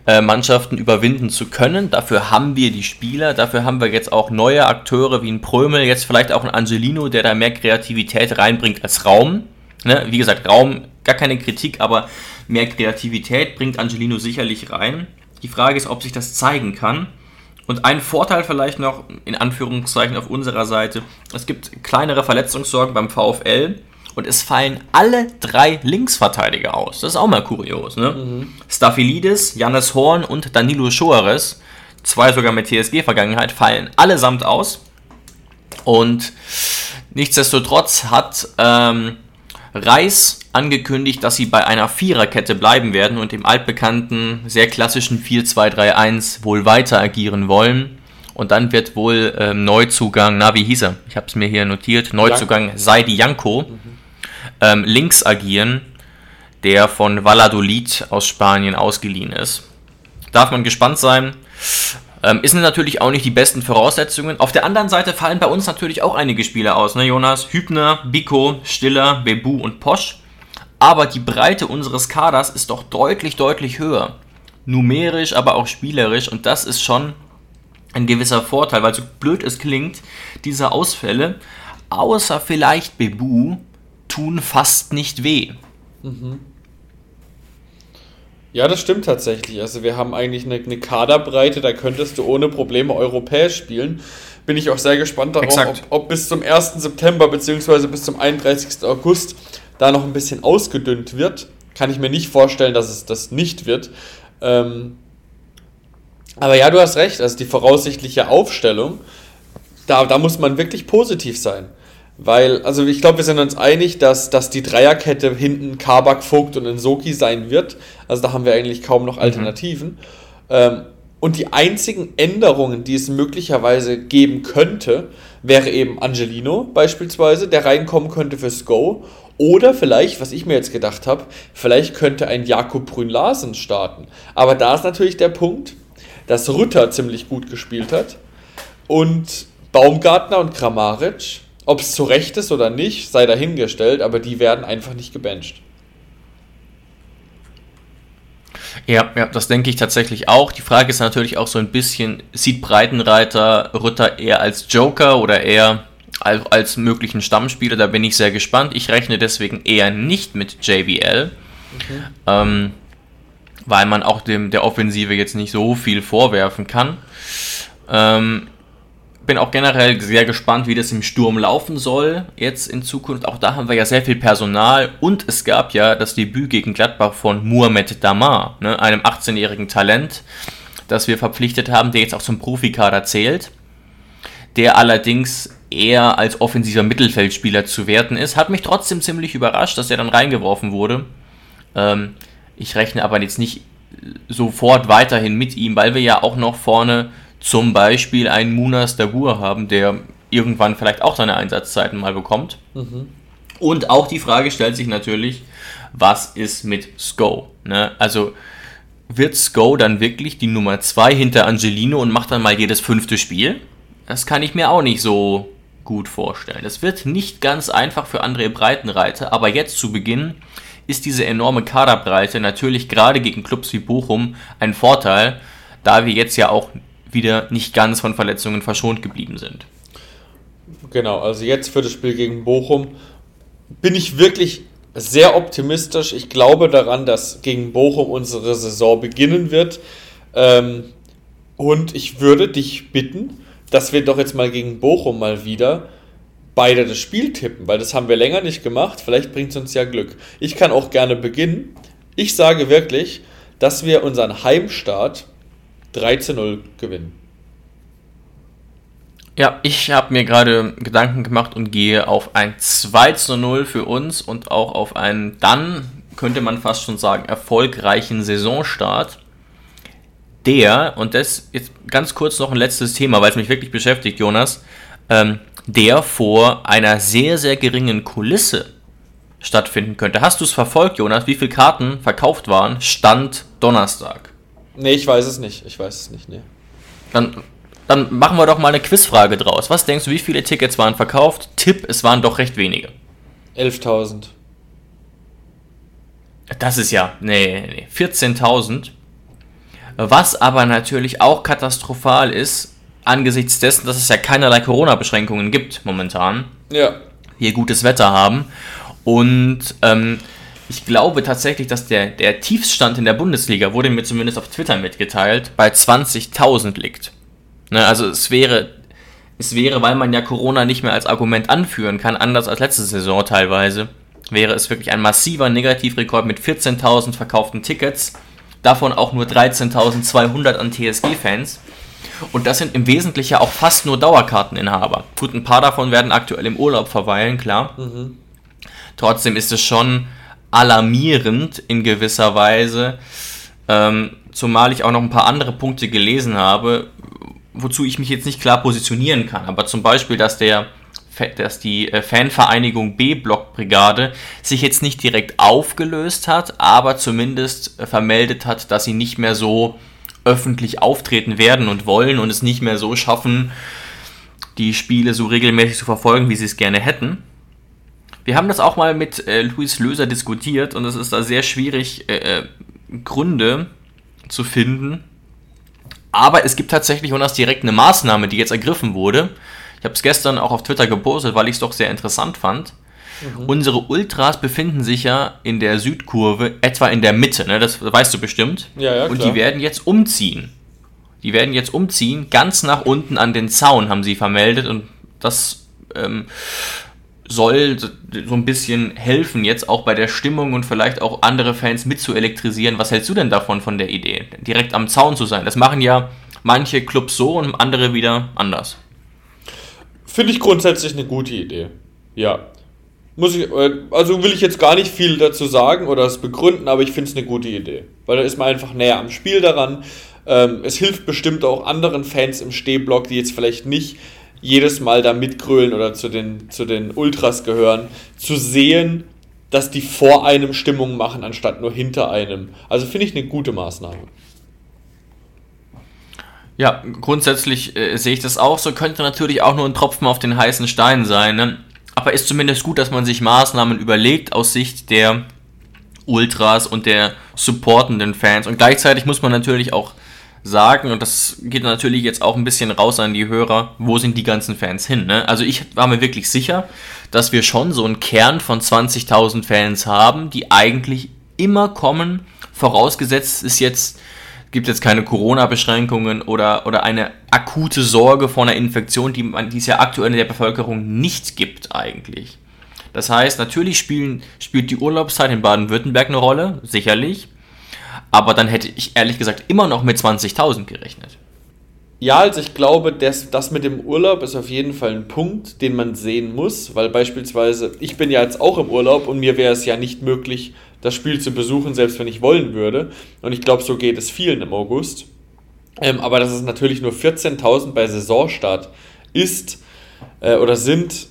äh, Mannschaften überwinden zu können. Dafür haben wir die Spieler, dafür haben wir jetzt auch neue Akteure wie ein Prömel, jetzt vielleicht auch ein Angelino, der da mehr Kreativität reinbringt als Raum. Ne? Wie gesagt, Raum, gar keine Kritik, aber mehr Kreativität bringt Angelino sicherlich rein. Die Frage ist, ob sich das zeigen kann. Und ein Vorteil vielleicht noch, in Anführungszeichen auf unserer Seite, es gibt kleinere Verletzungssorgen beim VfL und es fallen alle drei Linksverteidiger aus. Das ist auch mal kurios. Ne? Mhm. Staphylidis, Jannis Horn und Danilo Schoares, zwei sogar mit TSG-Vergangenheit, fallen allesamt aus. Und nichtsdestotrotz hat ähm, Reis angekündigt, dass sie bei einer Viererkette bleiben werden und im altbekannten, sehr klassischen 4-2-3-1 wohl weiter agieren wollen. Und dann wird wohl ähm, Neuzugang, na wie hieß er? Ich habe es mir hier notiert. Neuzugang Seidi Janko mhm. ähm, links agieren, der von Valladolid aus Spanien ausgeliehen ist. Darf man gespannt sein. Ähm, ist natürlich auch nicht die besten Voraussetzungen. Auf der anderen Seite fallen bei uns natürlich auch einige Spieler aus, ne Jonas? Hübner, Biko, Stiller, Bebu und Posch. Aber die Breite unseres Kaders ist doch deutlich, deutlich höher. Numerisch, aber auch spielerisch. Und das ist schon ein gewisser Vorteil, weil so blöd es klingt, diese Ausfälle, außer vielleicht Bebu, tun fast nicht weh. Mhm. Ja, das stimmt tatsächlich. Also wir haben eigentlich eine, eine Kaderbreite, da könntest du ohne Probleme europäisch spielen. Bin ich auch sehr gespannt darauf, ob, ob, bis zum 1. September bzw. bis zum 31. August da noch ein bisschen ausgedünnt wird. Kann ich mir nicht vorstellen, dass es das nicht wird. Ähm, aber ja, du hast recht, also die voraussichtliche Aufstellung, da, da muss man wirklich positiv sein. Weil, also ich glaube, wir sind uns einig, dass, dass die Dreierkette hinten Kabak, Vogt und Nsoki sein wird. Also da haben wir eigentlich kaum noch mhm. Alternativen. Mhm. Ähm, und die einzigen Änderungen, die es möglicherweise geben könnte, wäre eben Angelino beispielsweise, der reinkommen könnte fürs Go. Oder vielleicht, was ich mir jetzt gedacht habe, vielleicht könnte ein Jakob Brünn-Larsen starten. Aber da ist natürlich der Punkt, dass Rütter ziemlich gut gespielt hat und Baumgartner und Kramaric ob es zu Recht ist oder nicht, sei dahingestellt, aber die werden einfach nicht gebencht. Ja, ja, das denke ich tatsächlich auch. Die Frage ist natürlich auch so ein bisschen, sieht Breitenreiter Rütter eher als Joker oder eher als, als möglichen Stammspieler? Da bin ich sehr gespannt. Ich rechne deswegen eher nicht mit JBL, okay. ähm, weil man auch dem, der Offensive jetzt nicht so viel vorwerfen kann. Ähm, bin auch generell sehr gespannt, wie das im Sturm laufen soll jetzt in Zukunft. Auch da haben wir ja sehr viel Personal und es gab ja das Debüt gegen Gladbach von Mohamed Damar, ne, einem 18-jährigen Talent, das wir verpflichtet haben, der jetzt auch zum Profikader zählt, der allerdings eher als offensiver Mittelfeldspieler zu werten ist. Hat mich trotzdem ziemlich überrascht, dass er dann reingeworfen wurde. Ähm, ich rechne aber jetzt nicht sofort weiterhin mit ihm, weil wir ja auch noch vorne zum Beispiel einen Munas Dabur haben, der irgendwann vielleicht auch seine Einsatzzeiten mal bekommt. Mhm. Und auch die Frage stellt sich natürlich, was ist mit Sko? Ne? Also wird Sko dann wirklich die Nummer 2 hinter Angelino und macht dann mal jedes fünfte Spiel? Das kann ich mir auch nicht so gut vorstellen. Es wird nicht ganz einfach für André Breitenreiter, aber jetzt zu Beginn ist diese enorme Kaderbreite natürlich gerade gegen Clubs wie Bochum ein Vorteil, da wir jetzt ja auch wieder nicht ganz von Verletzungen verschont geblieben sind. Genau, also jetzt für das Spiel gegen Bochum bin ich wirklich sehr optimistisch. Ich glaube daran, dass gegen Bochum unsere Saison beginnen wird. Ähm, und ich würde dich bitten, dass wir doch jetzt mal gegen Bochum mal wieder beide das Spiel tippen, weil das haben wir länger nicht gemacht. Vielleicht bringt es uns ja Glück. Ich kann auch gerne beginnen. Ich sage wirklich, dass wir unseren Heimstart 3 zu 0 gewinnen. Ja, ich habe mir gerade Gedanken gemacht und gehe auf ein 2 zu 0 für uns und auch auf einen dann, könnte man fast schon sagen, erfolgreichen Saisonstart. Der, und das jetzt ganz kurz noch ein letztes Thema, weil es mich wirklich beschäftigt, Jonas, ähm, der vor einer sehr, sehr geringen Kulisse stattfinden könnte. Hast du es verfolgt, Jonas, wie viele Karten verkauft waren? Stand Donnerstag. Nee, ich weiß es nicht. Ich weiß es nicht, nee. Dann, dann machen wir doch mal eine Quizfrage draus. Was denkst du, wie viele Tickets waren verkauft? Tipp, es waren doch recht wenige. 11.000. Das ist ja, nee, nee, 14.000. Was aber natürlich auch katastrophal ist, angesichts dessen, dass es ja keinerlei Corona-Beschränkungen gibt momentan. Ja. Wir gutes Wetter haben Und ähm, ich glaube tatsächlich, dass der, der Tiefstand in der Bundesliga, wurde mir zumindest auf Twitter mitgeteilt, bei 20.000 liegt. Ne, also es wäre, es wäre, weil man ja Corona nicht mehr als Argument anführen kann, anders als letzte Saison teilweise, wäre es wirklich ein massiver Negativrekord mit 14.000 verkauften Tickets, davon auch nur 13.200 an TSG-Fans. Und das sind im Wesentlichen auch fast nur Dauerkarteninhaber. Gut, ein paar davon werden aktuell im Urlaub verweilen, klar. Mhm. Trotzdem ist es schon alarmierend in gewisser Weise, ähm, zumal ich auch noch ein paar andere Punkte gelesen habe, wozu ich mich jetzt nicht klar positionieren kann. Aber zum Beispiel, dass der dass die äh, Fanvereinigung B-Block-Brigade sich jetzt nicht direkt aufgelöst hat, aber zumindest äh, vermeldet hat, dass sie nicht mehr so öffentlich auftreten werden und wollen und es nicht mehr so schaffen, die Spiele so regelmäßig zu verfolgen, wie sie es gerne hätten. Wir haben das auch mal mit äh, Luis Löser diskutiert und es ist da sehr schwierig, äh, äh Gründe zu finden. Aber es gibt tatsächlich und das direkt eine Maßnahme, die jetzt ergriffen wurde. Ich habe es gestern auch auf Twitter gepostet, weil ich es doch sehr interessant fand. Mhm. Unsere Ultras befinden sich ja in der Südkurve, etwa in der Mitte, ne? das weißt du bestimmt. Ja, ja, Und klar. die werden jetzt umziehen. Die werden jetzt umziehen, ganz nach unten an den Zaun, haben sie vermeldet. Und das ähm, soll so ein bisschen helfen, jetzt auch bei der Stimmung und vielleicht auch andere Fans mit zu elektrisieren. Was hältst du denn davon, von der Idee, direkt am Zaun zu sein? Das machen ja manche Clubs so und andere wieder anders. Finde ich grundsätzlich eine gute Idee. Ja. Muss ich, äh, also will ich jetzt gar nicht viel dazu sagen oder es begründen, aber ich finde es eine gute Idee. Weil da ist man einfach näher am Spiel daran. Ähm, es hilft bestimmt auch anderen Fans im Stehblock, die jetzt vielleicht nicht jedes Mal da mitgrölen oder zu den, zu den Ultras gehören, zu sehen, dass die vor einem Stimmung machen, anstatt nur hinter einem. Also finde ich eine gute Maßnahme. Ja, grundsätzlich äh, sehe ich das auch so. Könnte natürlich auch nur ein Tropfen auf den heißen Stein sein. Ne? Aber ist zumindest gut, dass man sich Maßnahmen überlegt aus Sicht der Ultras und der supportenden Fans. Und gleichzeitig muss man natürlich auch sagen, und das geht natürlich jetzt auch ein bisschen raus an die Hörer, wo sind die ganzen Fans hin? Ne? Also ich war mir wirklich sicher, dass wir schon so einen Kern von 20.000 Fans haben, die eigentlich immer kommen, vorausgesetzt ist jetzt gibt jetzt keine Corona-Beschränkungen oder, oder eine akute Sorge vor einer Infektion, die, man, die es ja aktuell in der Bevölkerung nicht gibt eigentlich. Das heißt, natürlich spielen, spielt die Urlaubszeit in Baden-Württemberg eine Rolle, sicherlich. Aber dann hätte ich ehrlich gesagt immer noch mit 20.000 gerechnet. Ja, also ich glaube, das, das mit dem Urlaub ist auf jeden Fall ein Punkt, den man sehen muss, weil beispielsweise, ich bin ja jetzt auch im Urlaub und mir wäre es ja nicht möglich, das Spiel zu besuchen, selbst wenn ich wollen würde. Und ich glaube, so geht es vielen im August. Ähm, aber dass es natürlich nur 14.000 bei Saisonstart ist äh, oder sind,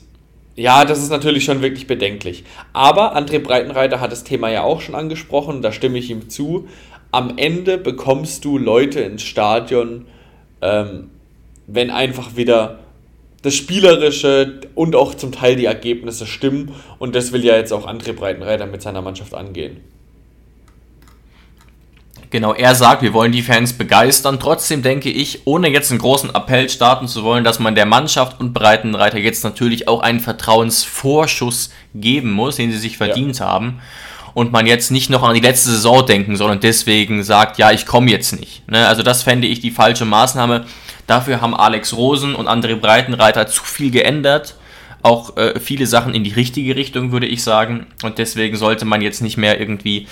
ja, das ist natürlich schon wirklich bedenklich. Aber André Breitenreiter hat das Thema ja auch schon angesprochen, da stimme ich ihm zu. Am Ende bekommst du Leute ins Stadion, ähm, wenn einfach wieder das Spielerische und auch zum Teil die Ergebnisse stimmen. Und das will ja jetzt auch André Breitenreiter mit seiner Mannschaft angehen. Genau, er sagt, wir wollen die Fans begeistern. Trotzdem denke ich, ohne jetzt einen großen Appell starten zu wollen, dass man der Mannschaft und Breitenreiter jetzt natürlich auch einen Vertrauensvorschuss geben muss, den sie sich verdient ja. haben. Und man jetzt nicht noch an die letzte Saison denken soll und deswegen sagt, ja, ich komme jetzt nicht. Ne? Also das fände ich die falsche Maßnahme. Dafür haben Alex Rosen und André Breitenreiter zu viel geändert. Auch äh, viele Sachen in die richtige Richtung, würde ich sagen. Und deswegen sollte man jetzt nicht mehr irgendwie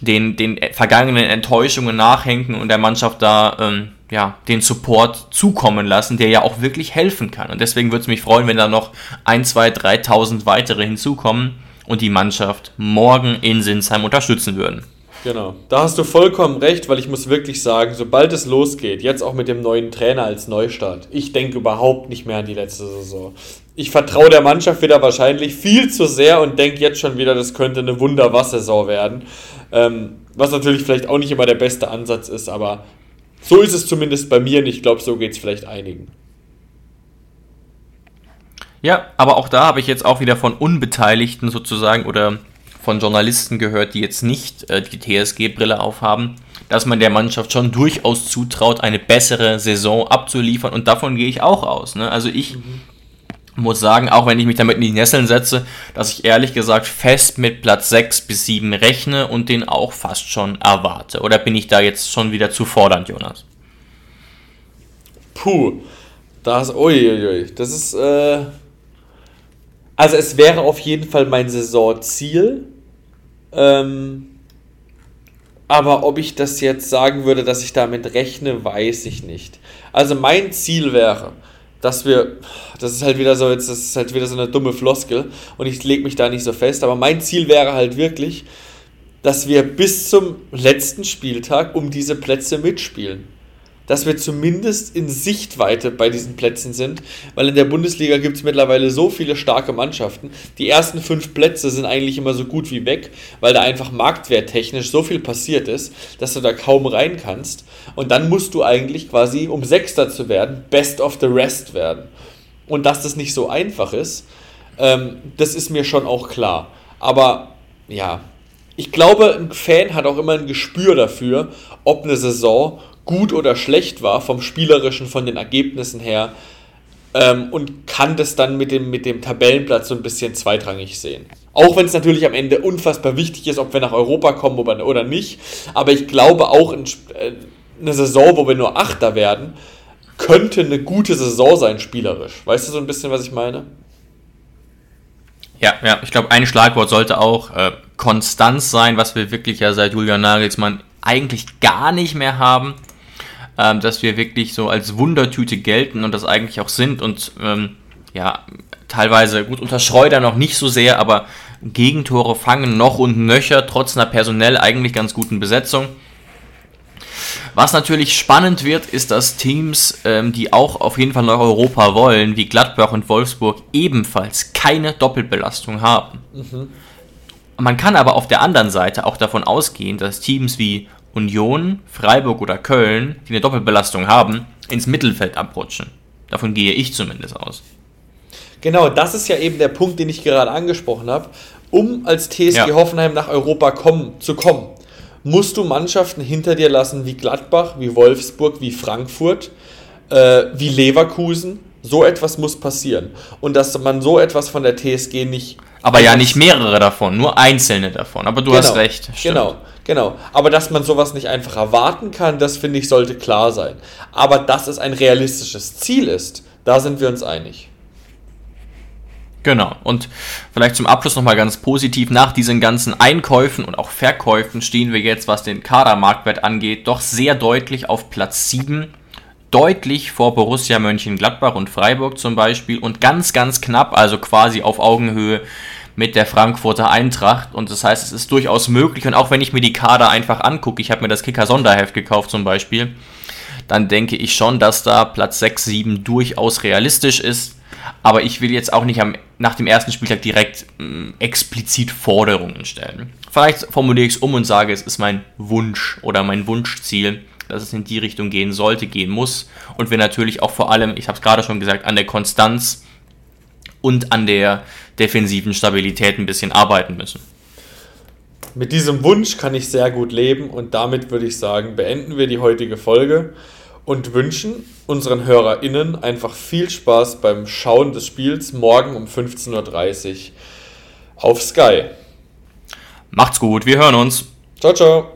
den, den vergangenen Enttäuschungen nachhängen und der Mannschaft da ähm, ja, den Support zukommen lassen, der ja auch wirklich helfen kann. Und deswegen würde es mich freuen, wenn da noch 1, 2, 3.000 weitere hinzukommen und die Mannschaft morgen in Sinsheim unterstützen würden. Genau, da hast du vollkommen recht, weil ich muss wirklich sagen, sobald es losgeht, jetzt auch mit dem neuen Trainer als Neustart, ich denke überhaupt nicht mehr an die letzte Saison. Ich vertraue der Mannschaft wieder wahrscheinlich viel zu sehr und denke jetzt schon wieder, das könnte eine Wunderwassersaison werden. Ähm, was natürlich vielleicht auch nicht immer der beste Ansatz ist, aber so ist es zumindest bei mir und ich glaube, so geht es vielleicht einigen. Ja, aber auch da habe ich jetzt auch wieder von Unbeteiligten sozusagen oder von Journalisten gehört, die jetzt nicht äh, die TSG-Brille aufhaben, dass man der Mannschaft schon durchaus zutraut, eine bessere Saison abzuliefern. Und davon gehe ich auch aus. Ne? Also ich mhm. muss sagen, auch wenn ich mich damit in die Nesseln setze, dass ich ehrlich gesagt fest mit Platz 6 bis 7 rechne und den auch fast schon erwarte. Oder bin ich da jetzt schon wieder zu fordernd, Jonas? Puh, das, uiuiui, das ist, äh, also es wäre auf jeden Fall mein Saisonziel, ähm, aber ob ich das jetzt sagen würde, dass ich damit rechne, weiß ich nicht. Also mein Ziel wäre, dass wir, das ist halt wieder so, jetzt das ist halt wieder so eine dumme Floskel und ich lege mich da nicht so fest, aber mein Ziel wäre halt wirklich, dass wir bis zum letzten Spieltag um diese Plätze mitspielen dass wir zumindest in Sichtweite bei diesen Plätzen sind, weil in der Bundesliga gibt es mittlerweile so viele starke Mannschaften. Die ersten fünf Plätze sind eigentlich immer so gut wie weg, weil da einfach marktwerttechnisch so viel passiert ist, dass du da kaum rein kannst. Und dann musst du eigentlich quasi, um Sechster zu werden, Best of the Rest werden. Und dass das nicht so einfach ist, ähm, das ist mir schon auch klar. Aber ja, ich glaube, ein Fan hat auch immer ein Gespür dafür, ob eine Saison gut oder schlecht war, vom Spielerischen, von den Ergebnissen her. Ähm, und kann das dann mit dem, mit dem Tabellenplatz so ein bisschen zweitrangig sehen. Auch wenn es natürlich am Ende unfassbar wichtig ist, ob wir nach Europa kommen oder nicht. Aber ich glaube auch in, äh, eine Saison, wo wir nur Achter werden, könnte eine gute Saison sein, spielerisch. Weißt du so ein bisschen, was ich meine? Ja, ja, ich glaube, ein Schlagwort sollte auch äh, Konstanz sein, was wir wirklich ja seit Julian Nagelsmann eigentlich gar nicht mehr haben ähm, dass wir wirklich so als Wundertüte gelten und das eigentlich auch sind und ähm, ja, teilweise gut unter Schreuder noch nicht so sehr, aber Gegentore fangen noch und nöcher, trotz einer personell eigentlich ganz guten Besetzung. Was natürlich spannend wird, ist, dass Teams, ähm, die auch auf jeden Fall nach Europa wollen, wie Gladbach und Wolfsburg, ebenfalls keine Doppelbelastung haben. Mhm. Man kann aber auf der anderen Seite auch davon ausgehen, dass Teams wie Union, Freiburg oder Köln, die eine Doppelbelastung haben, ins Mittelfeld abrutschen. Davon gehe ich zumindest aus. Genau, das ist ja eben der Punkt, den ich gerade angesprochen habe. Um als TSG ja. Hoffenheim nach Europa kommen, zu kommen, musst du Mannschaften hinter dir lassen wie Gladbach, wie Wolfsburg, wie Frankfurt, äh, wie Leverkusen. So etwas muss passieren. Und dass man so etwas von der TSG nicht. Aber ja nicht mehrere davon, nur einzelne davon. Aber du genau, hast recht. Stimmt. Genau. Genau. Aber dass man sowas nicht einfach erwarten kann, das finde ich, sollte klar sein. Aber dass es ein realistisches Ziel ist, da sind wir uns einig. Genau. Und vielleicht zum Abschluss nochmal ganz positiv. Nach diesen ganzen Einkäufen und auch Verkäufen stehen wir jetzt, was den Kadermarktwert angeht, doch sehr deutlich auf Platz 7. Deutlich vor Borussia Mönchengladbach und Freiburg zum Beispiel und ganz, ganz knapp, also quasi auf Augenhöhe mit der Frankfurter Eintracht. Und das heißt, es ist durchaus möglich. Und auch wenn ich mir die Kader einfach angucke, ich habe mir das Kicker-Sonderheft gekauft zum Beispiel, dann denke ich schon, dass da Platz 6, 7 durchaus realistisch ist. Aber ich will jetzt auch nicht am, nach dem ersten Spieltag direkt mh, explizit Forderungen stellen. Vielleicht formuliere ich es um und sage, es ist mein Wunsch oder mein Wunschziel, dass es in die Richtung gehen sollte, gehen muss. Und wir natürlich auch vor allem, ich habe es gerade schon gesagt, an der Konstanz und an der defensiven Stabilität ein bisschen arbeiten müssen. Mit diesem Wunsch kann ich sehr gut leben und damit würde ich sagen, beenden wir die heutige Folge und wünschen unseren HörerInnen einfach viel Spaß beim Schauen des Spiels morgen um 15.30 Uhr auf Sky. Macht's gut, wir hören uns. Ciao, ciao.